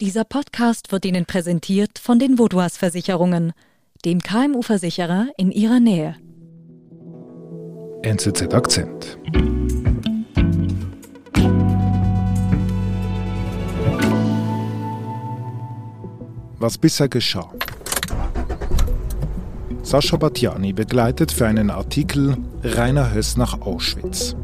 Dieser Podcast wird Ihnen präsentiert von den Vodouas Versicherungen, dem KMU-Versicherer in Ihrer Nähe. NZZ Akzent. Was bisher geschah. Sascha Batjani begleitet für einen Artikel Rainer Höss nach Auschwitz.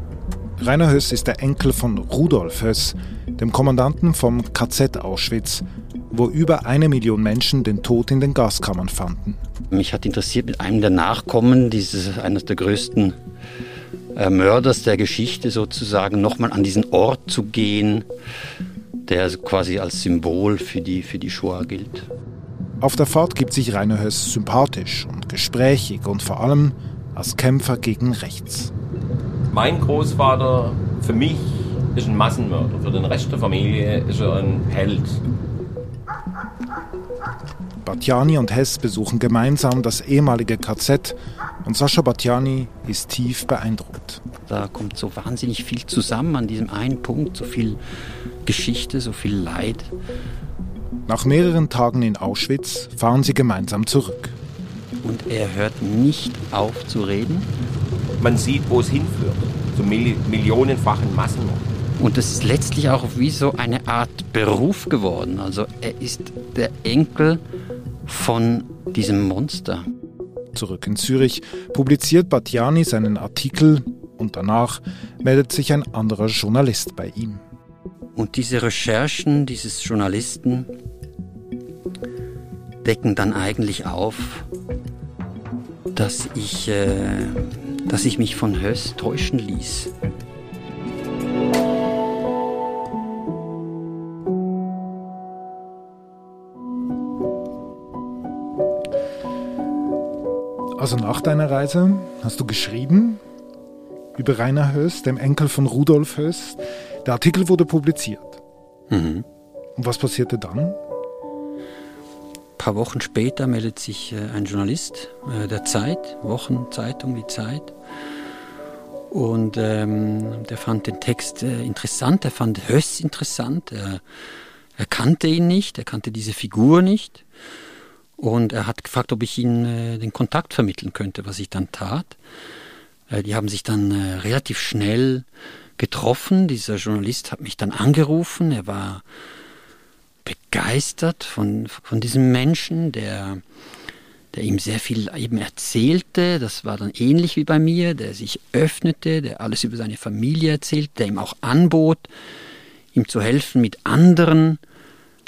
Rainer Höss ist der Enkel von Rudolf Höss, dem Kommandanten vom KZ Auschwitz, wo über eine Million Menschen den Tod in den Gaskammern fanden. Mich hat interessiert, mit einem der Nachkommen dieses eines der größten äh, Mörders der Geschichte sozusagen nochmal an diesen Ort zu gehen, der quasi als Symbol für die, für die Shoah gilt. Auf der Fahrt gibt sich Rainer Höss sympathisch und gesprächig und vor allem als Kämpfer gegen rechts. Mein Großvater für mich ist ein Massenmörder, für den Rest der Familie ist er ein Held. Batjani und Hess besuchen gemeinsam das ehemalige KZ und Sascha Batjani ist tief beeindruckt. Da kommt so wahnsinnig viel zusammen an diesem einen Punkt, so viel Geschichte, so viel Leid. Nach mehreren Tagen in Auschwitz fahren sie gemeinsam zurück. Und er hört nicht auf zu reden. Man sieht, wo es hinführt, zu millionenfachen Massenmord. Und es ist letztlich auch wie so eine Art Beruf geworden. Also er ist der Enkel von diesem Monster. Zurück in Zürich publiziert Batjani seinen Artikel und danach meldet sich ein anderer Journalist bei ihm. Und diese Recherchen dieses Journalisten decken dann eigentlich auf, dass ich, äh, dass ich mich von Höss täuschen ließ. Also nach deiner Reise hast du geschrieben über Rainer Höss, dem Enkel von Rudolf Höss. Der Artikel wurde publiziert. Mhm. Und was passierte dann? Paar Wochen später meldet sich äh, ein Journalist äh, der Zeit, Wochenzeitung, die Zeit. Und ähm, der fand den Text äh, interessant, er fand Höss interessant. Er, er kannte ihn nicht, er kannte diese Figur nicht. Und er hat gefragt, ob ich ihm den Kontakt vermitteln könnte, was ich dann tat. Die haben sich dann relativ schnell getroffen. Dieser Journalist hat mich dann angerufen. Er war begeistert von, von diesem Menschen, der, der ihm sehr viel eben erzählte. Das war dann ähnlich wie bei mir, der sich öffnete, der alles über seine Familie erzählt, der ihm auch anbot, ihm zu helfen mit anderen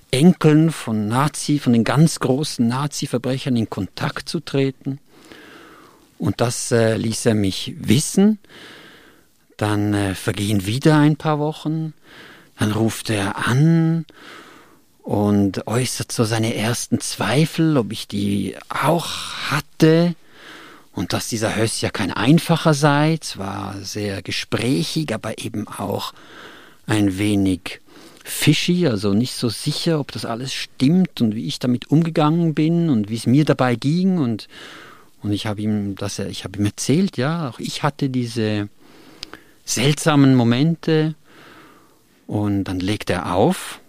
Enkeln von Nazi, von den ganz großen Nazi-Verbrechern in Kontakt zu treten. Und das äh, ließ er mich wissen. Dann äh, vergehen wieder ein paar Wochen. Dann ruft er an und äußert so seine ersten Zweifel, ob ich die auch hatte und dass dieser Höss ja kein einfacher sei, zwar sehr gesprächig, aber eben auch ein wenig fishy, also nicht so sicher, ob das alles stimmt und wie ich damit umgegangen bin und wie es mir dabei ging und und ich habe ihm das ich habe ihm erzählt, ja, auch ich hatte diese seltsamen Momente und dann legt er auf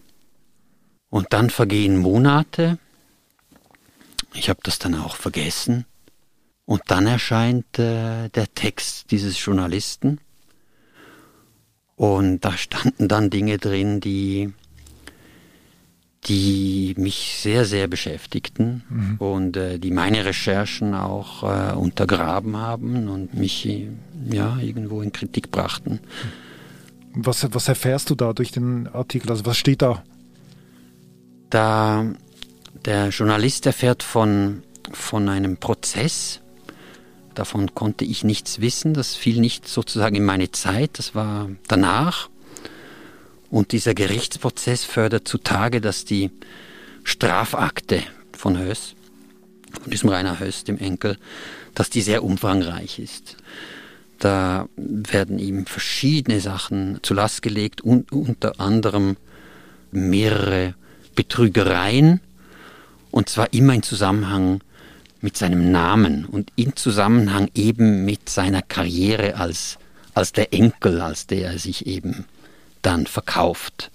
und dann vergehen Monate. Ich habe das dann auch vergessen und dann erscheint äh, der Text dieses Journalisten und da standen dann Dinge drin, die, die mich sehr, sehr beschäftigten mhm. und äh, die meine Recherchen auch äh, untergraben haben und mich ja, irgendwo in Kritik brachten. Was, was erfährst du da durch den Artikel? Also was steht da? Da der Journalist erfährt von, von einem Prozess, Davon konnte ich nichts wissen. Das fiel nicht sozusagen in meine Zeit. Das war danach. Und dieser Gerichtsprozess fördert zutage, dass die Strafakte von Höss, von diesem Rainer Höss, dem Enkel, dass die sehr umfangreich ist. Da werden ihm verschiedene Sachen zu Last gelegt, und unter anderem mehrere Betrügereien, und zwar immer in Zusammenhang mit seinem Namen und in Zusammenhang eben mit seiner Karriere als, als der Enkel, als der er sich eben dann verkauft.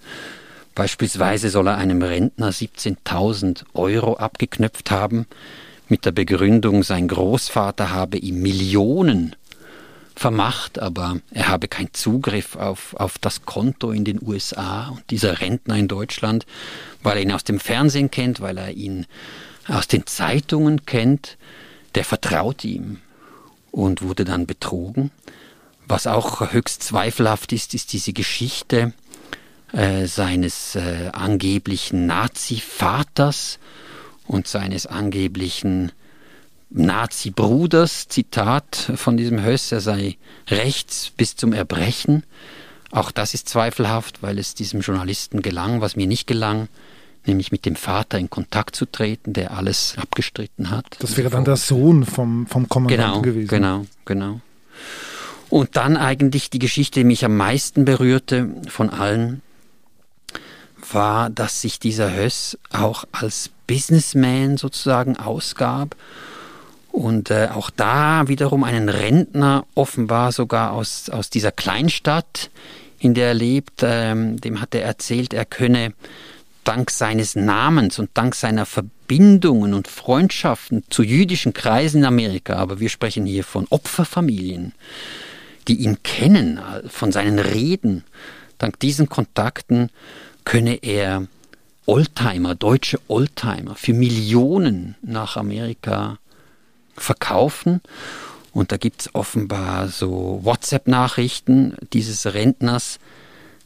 Beispielsweise soll er einem Rentner 17.000 Euro abgeknöpft haben, mit der Begründung, sein Großvater habe ihm Millionen vermacht, aber er habe keinen Zugriff auf, auf das Konto in den USA und dieser Rentner in Deutschland, weil er ihn aus dem Fernsehen kennt, weil er ihn aus den Zeitungen kennt, der vertraut ihm und wurde dann betrogen. Was auch höchst zweifelhaft ist, ist diese Geschichte äh, seines äh, angeblichen Nazi-Vaters und seines angeblichen Nazi-Bruders, Zitat von diesem Höss, er sei rechts bis zum Erbrechen. Auch das ist zweifelhaft, weil es diesem Journalisten gelang, was mir nicht gelang, nämlich mit dem Vater in Kontakt zu treten, der alles abgestritten hat. Das wäre dann der Sohn vom, vom Kommandanten genau, gewesen. Genau, genau. Und dann eigentlich die Geschichte, die mich am meisten berührte von allen, war, dass sich dieser Höss auch als Businessman sozusagen ausgab und äh, auch da wiederum einen Rentner, offenbar sogar aus, aus dieser Kleinstadt, in der er lebt, ähm, dem hat er erzählt, er könne dank seines Namens und dank seiner Verbindungen und Freundschaften zu jüdischen Kreisen in Amerika, aber wir sprechen hier von Opferfamilien, die ihn kennen, von seinen Reden, dank diesen Kontakten könne er Oldtimer, deutsche Oldtimer für Millionen nach Amerika verkaufen. Und da gibt es offenbar so WhatsApp-Nachrichten dieses Rentners.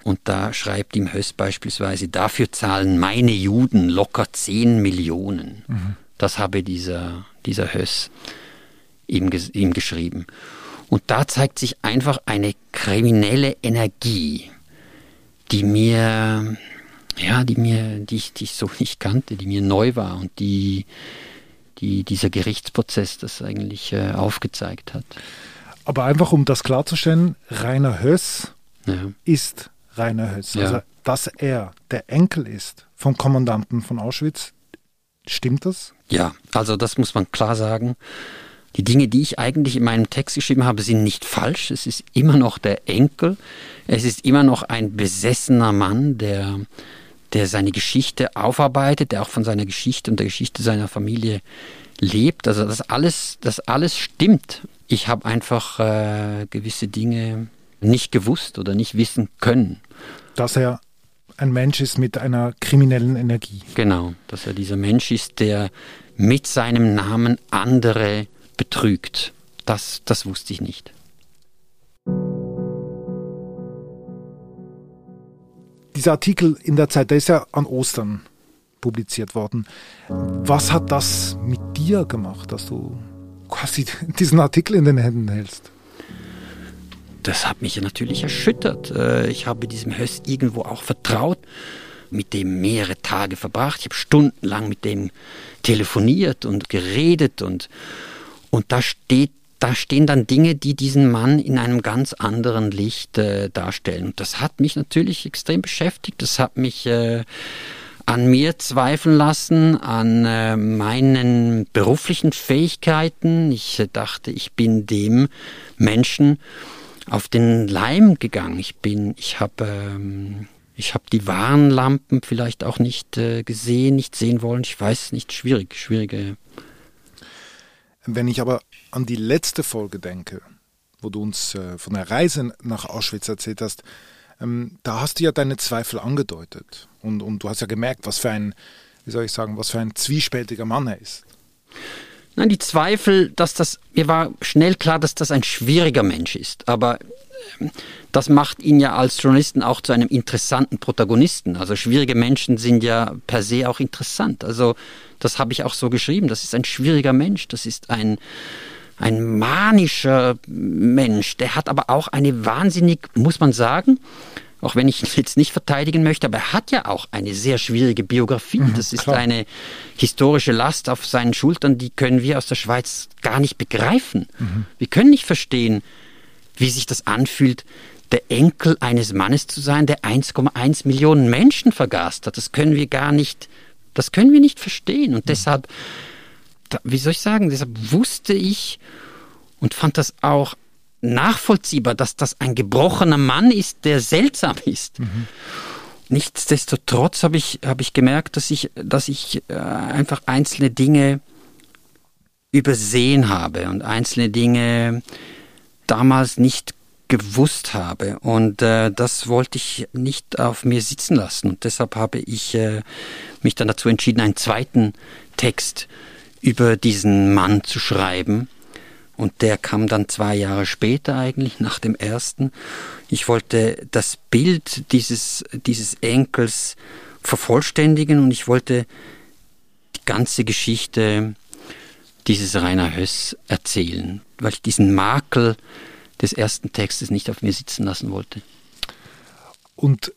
Und da schreibt ihm Höss beispielsweise, dafür zahlen meine Juden locker 10 Millionen. Mhm. Das habe dieser, dieser Höss ihm, ihm geschrieben. Und da zeigt sich einfach eine kriminelle Energie, die mir, ja, die mir, die ich, die ich so nicht kannte, die mir neu war und die, die dieser Gerichtsprozess das eigentlich äh, aufgezeigt hat. Aber einfach um das klarzustellen, Rainer Höss ja. ist Rainer Höss. Ja. Also, dass er der Enkel ist vom Kommandanten von Auschwitz, stimmt das? Ja, also das muss man klar sagen. Die Dinge, die ich eigentlich in meinem Text geschrieben habe, sind nicht falsch. Es ist immer noch der Enkel. Es ist immer noch ein besessener Mann, der der seine Geschichte aufarbeitet, der auch von seiner Geschichte und der Geschichte seiner Familie lebt. Also das alles, das alles stimmt. Ich habe einfach äh, gewisse Dinge nicht gewusst oder nicht wissen können. Dass er ein Mensch ist mit einer kriminellen Energie. Genau, dass er dieser Mensch ist, der mit seinem Namen andere betrügt. Das, das wusste ich nicht. Dieser Artikel in der Zeit, der ist ja an Ostern publiziert worden. Was hat das mit dir gemacht, dass du quasi diesen Artikel in den Händen hältst? Das hat mich natürlich erschüttert. Äh, ich habe diesem Höss irgendwo auch vertraut, mit dem mehrere Tage verbracht. Ich habe stundenlang mit dem telefoniert und geredet und, und da steht da stehen dann Dinge, die diesen Mann in einem ganz anderen Licht äh, darstellen. Und das hat mich natürlich extrem beschäftigt. Das hat mich äh, an mir zweifeln lassen, an äh, meinen beruflichen Fähigkeiten. Ich äh, dachte, ich bin dem Menschen auf den Leim gegangen. Ich bin, ich habe ähm, ich habe die Warnlampen vielleicht auch nicht äh, gesehen, nicht sehen wollen. Ich weiß nicht, schwierig, schwierige wenn ich aber an die letzte Folge denke, wo du uns äh, von der Reise nach Auschwitz erzählt hast, ähm, da hast du ja deine Zweifel angedeutet. Und, und du hast ja gemerkt, was für ein, wie soll ich sagen, was für ein zwiespältiger Mann er ist. Nein, die Zweifel, dass das, mir war schnell klar, dass das ein schwieriger Mensch ist. Aber ähm, das macht ihn ja als Journalisten auch zu einem interessanten Protagonisten. Also schwierige Menschen sind ja per se auch interessant. Also das habe ich auch so geschrieben. Das ist ein schwieriger Mensch. Das ist ein, ein manischer Mensch. Der hat aber auch eine wahnsinnig, muss man sagen, auch wenn ich ihn jetzt nicht verteidigen möchte, aber er hat ja auch eine sehr schwierige Biografie. Mhm, das ist klar. eine historische Last auf seinen Schultern, die können wir aus der Schweiz gar nicht begreifen. Mhm. Wir können nicht verstehen, wie sich das anfühlt, der Enkel eines Mannes zu sein, der 1,1 Millionen Menschen vergast hat. Das können wir gar nicht das können wir nicht verstehen. Und deshalb, wie soll ich sagen, deshalb wusste ich und fand das auch nachvollziehbar, dass das ein gebrochener Mann ist, der seltsam ist. Mhm. nichtsdestotrotz habe ich, hab ich gemerkt, dass ich, dass ich äh, einfach einzelne Dinge übersehen habe und einzelne Dinge damals nicht gewusst habe. Und äh, das wollte ich nicht auf mir sitzen lassen. Und deshalb habe ich äh, mich dann dazu entschieden, einen zweiten Text über diesen Mann zu schreiben. Und der kam dann zwei Jahre später eigentlich, nach dem ersten. Ich wollte das Bild dieses, dieses Enkels vervollständigen und ich wollte die ganze Geschichte dieses Rainer Höss erzählen, weil ich diesen Makel des ersten Textes nicht auf mir sitzen lassen wollte. Und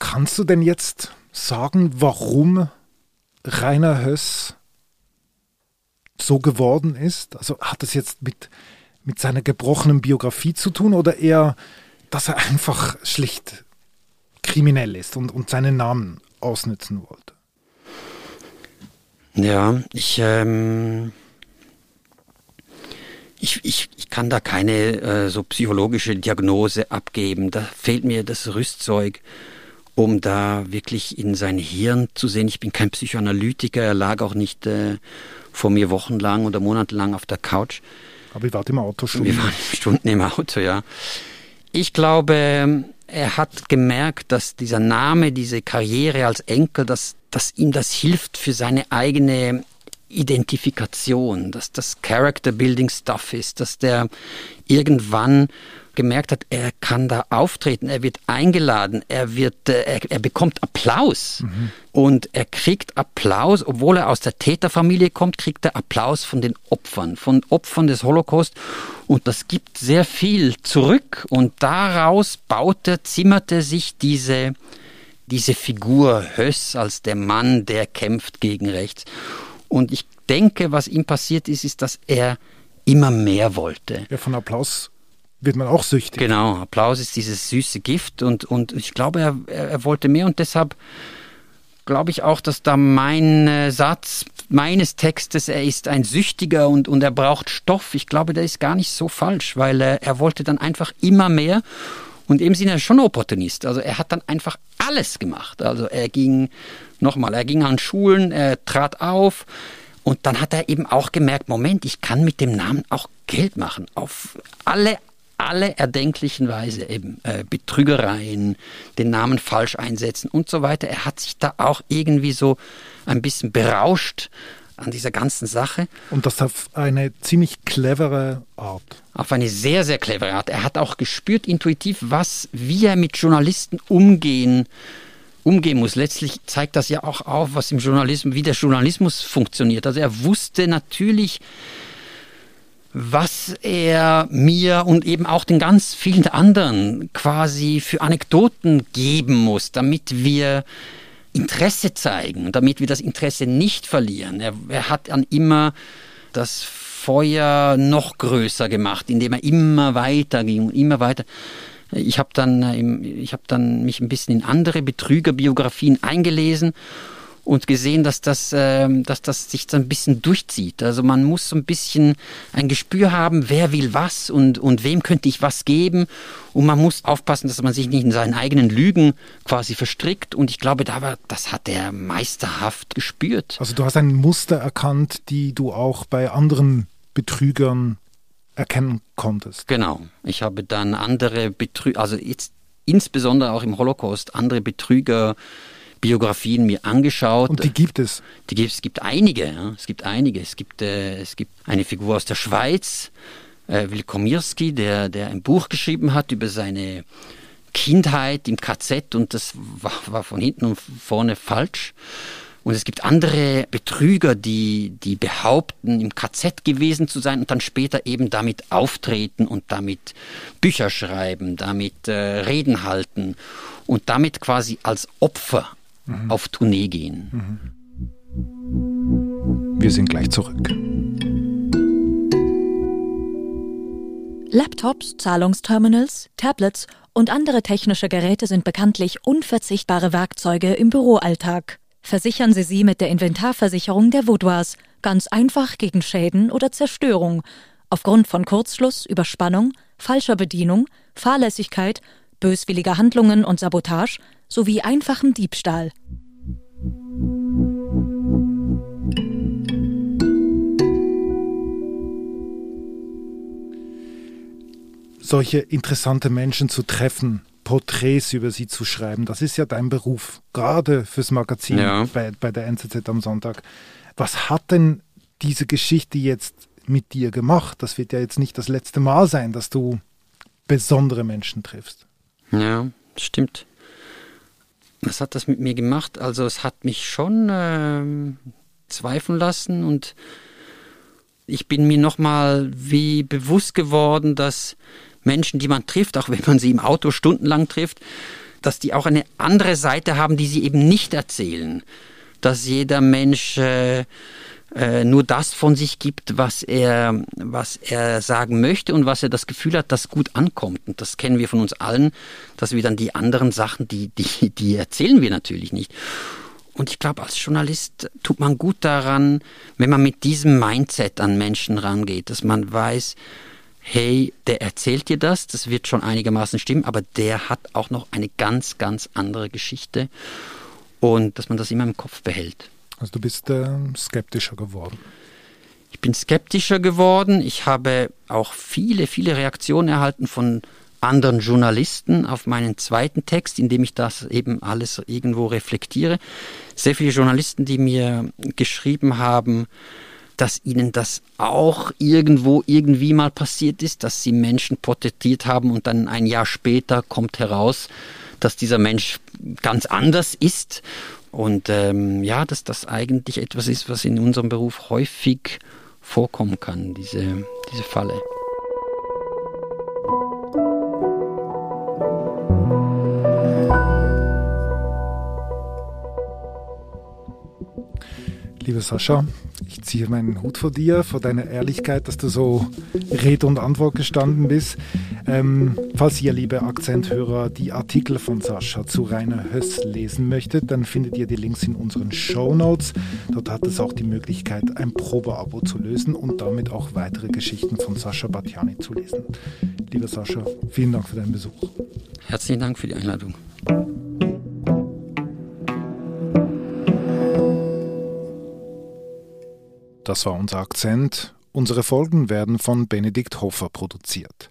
kannst du denn jetzt sagen, warum Rainer Höss so geworden ist? Also hat es jetzt mit, mit seiner gebrochenen Biografie zu tun oder eher, dass er einfach schlicht kriminell ist und, und seinen Namen ausnutzen wollte? Ja, ich, ähm, ich, ich, ich kann da keine äh, so psychologische Diagnose abgeben. Da fehlt mir das Rüstzeug, um da wirklich in sein Hirn zu sehen. Ich bin kein Psychoanalytiker, er lag auch nicht äh, vor mir wochenlang oder monatelang auf der Couch. Aber ihr wart im Auto schon. Wir waren Stunden im Auto, ja. Ich glaube, er hat gemerkt, dass dieser Name, diese Karriere als Enkel, dass, dass ihm das hilft für seine eigene Identifikation, dass das Character Building Stuff ist, dass der irgendwann gemerkt hat, er kann da auftreten, er wird eingeladen, er wird, äh, er, er bekommt Applaus mhm. und er kriegt Applaus, obwohl er aus der Täterfamilie kommt, kriegt er Applaus von den Opfern, von Opfern des Holocaust und das gibt sehr viel zurück und daraus baute, zimmerte sich diese diese Figur Höss als der Mann, der kämpft gegen rechts. Und ich denke, was ihm passiert ist, ist, dass er immer mehr wollte. Ja, von Applaus wird man auch süchtig. Genau, Applaus ist dieses süße Gift und, und ich glaube, er, er wollte mehr und deshalb glaube ich auch, dass da mein äh, Satz meines Textes, er ist ein Süchtiger und, und er braucht Stoff, ich glaube, der ist gar nicht so falsch, weil äh, er wollte dann einfach immer mehr und eben sind er schon Opportunist. Also er hat dann einfach alles gemacht. Also er ging, nochmal, er ging an Schulen, er trat auf, und dann hat er eben auch gemerkt, Moment, ich kann mit dem Namen auch Geld machen. Auf alle alle erdenklichen Weise eben äh, Betrügereien, den Namen falsch einsetzen und so weiter. Er hat sich da auch irgendwie so ein bisschen berauscht an dieser ganzen Sache. Und das auf eine ziemlich clevere Art. Auf eine sehr, sehr clevere Art. Er hat auch gespürt intuitiv, was, wie er mit Journalisten umgehen umgehen muss. Letztlich zeigt das ja auch auf, was im Journalismus, wie der Journalismus funktioniert. Also er wusste natürlich, was er mir und eben auch den ganz vielen anderen quasi für Anekdoten geben muss, damit wir Interesse zeigen, damit wir das Interesse nicht verlieren. Er, er hat dann immer das Feuer noch größer gemacht, indem er immer weiter ging und immer weiter. Ich habe dann, äh, ich hab dann mich ein bisschen in andere Betrügerbiografien eingelesen und gesehen, dass das, äh, dass das sich so ein bisschen durchzieht. Also man muss so ein bisschen ein Gespür haben, wer will was und, und wem könnte ich was geben. Und man muss aufpassen, dass man sich nicht in seinen eigenen Lügen quasi verstrickt. Und ich glaube, da war, das hat er meisterhaft gespürt. Also du hast ein Muster erkannt, die du auch bei anderen Betrügern erkennen konntest. Genau. Ich habe dann andere Betrüger, also jetzt insbesondere auch im Holocaust, andere Betrüger Biografien mir angeschaut. Und die gibt es? Die gibt, es gibt einige. Ja. Es gibt einige. Es gibt, äh, es gibt eine Figur aus der Schweiz, äh, Wilkomirski, der, der ein Buch geschrieben hat über seine Kindheit im KZ und das war, war von hinten und vorne falsch. Und es gibt andere Betrüger, die, die behaupten, im KZ gewesen zu sein und dann später eben damit auftreten und damit Bücher schreiben, damit äh, Reden halten und damit quasi als Opfer mhm. auf Tournee gehen. Mhm. Wir sind gleich zurück. Laptops, Zahlungsterminals, Tablets und andere technische Geräte sind bekanntlich unverzichtbare Werkzeuge im Büroalltag. Versichern Sie sie mit der Inventarversicherung der Vaudoise, ganz einfach gegen Schäden oder Zerstörung, aufgrund von Kurzschluss, Überspannung, falscher Bedienung, Fahrlässigkeit böswilliger Handlungen und Sabotage sowie einfachem Diebstahl. Solche interessante Menschen zu treffen, Porträts über sie zu schreiben, das ist ja dein Beruf, gerade fürs Magazin ja. bei, bei der NZZ am Sonntag. Was hat denn diese Geschichte jetzt mit dir gemacht? Das wird ja jetzt nicht das letzte Mal sein, dass du besondere Menschen triffst. Ja, stimmt. Was hat das mit mir gemacht? Also es hat mich schon äh, zweifeln lassen und ich bin mir nochmal wie bewusst geworden, dass Menschen, die man trifft, auch wenn man sie im Auto stundenlang trifft, dass die auch eine andere Seite haben, die sie eben nicht erzählen. Dass jeder Mensch äh, äh, nur das von sich gibt, was er, was er sagen möchte und was er das Gefühl hat, das gut ankommt. Und das kennen wir von uns allen, dass wir dann die anderen Sachen, die, die, die erzählen wir natürlich nicht. Und ich glaube, als Journalist tut man gut daran, wenn man mit diesem Mindset an Menschen rangeht, dass man weiß, hey, der erzählt dir das, das wird schon einigermaßen stimmen, aber der hat auch noch eine ganz, ganz andere Geschichte und dass man das immer im Kopf behält. Also du bist äh, skeptischer geworden. Ich bin skeptischer geworden. Ich habe auch viele, viele Reaktionen erhalten von anderen Journalisten auf meinen zweiten Text, in dem ich das eben alles irgendwo reflektiere. Sehr viele Journalisten, die mir geschrieben haben, dass ihnen das auch irgendwo irgendwie mal passiert ist, dass sie Menschen porträtiert haben und dann ein Jahr später kommt heraus, dass dieser Mensch ganz anders ist und ähm, ja, dass das eigentlich etwas ist, was in unserem Beruf häufig vorkommen kann, diese, diese Falle. Liebe Sascha, ich ziehe meinen Hut vor dir, vor deiner Ehrlichkeit, dass du so Rede und Antwort gestanden bist. Ähm, falls ihr, liebe Akzenthörer, die Artikel von Sascha zu Rainer Höss lesen möchtet, dann findet ihr die Links in unseren Show Notes. Dort hat es auch die Möglichkeit, ein Probeabo zu lösen und damit auch weitere Geschichten von Sascha Batjani zu lesen. Lieber Sascha, vielen Dank für deinen Besuch. Herzlichen Dank für die Einladung. Das war unser Akzent. Unsere Folgen werden von Benedikt Hofer produziert.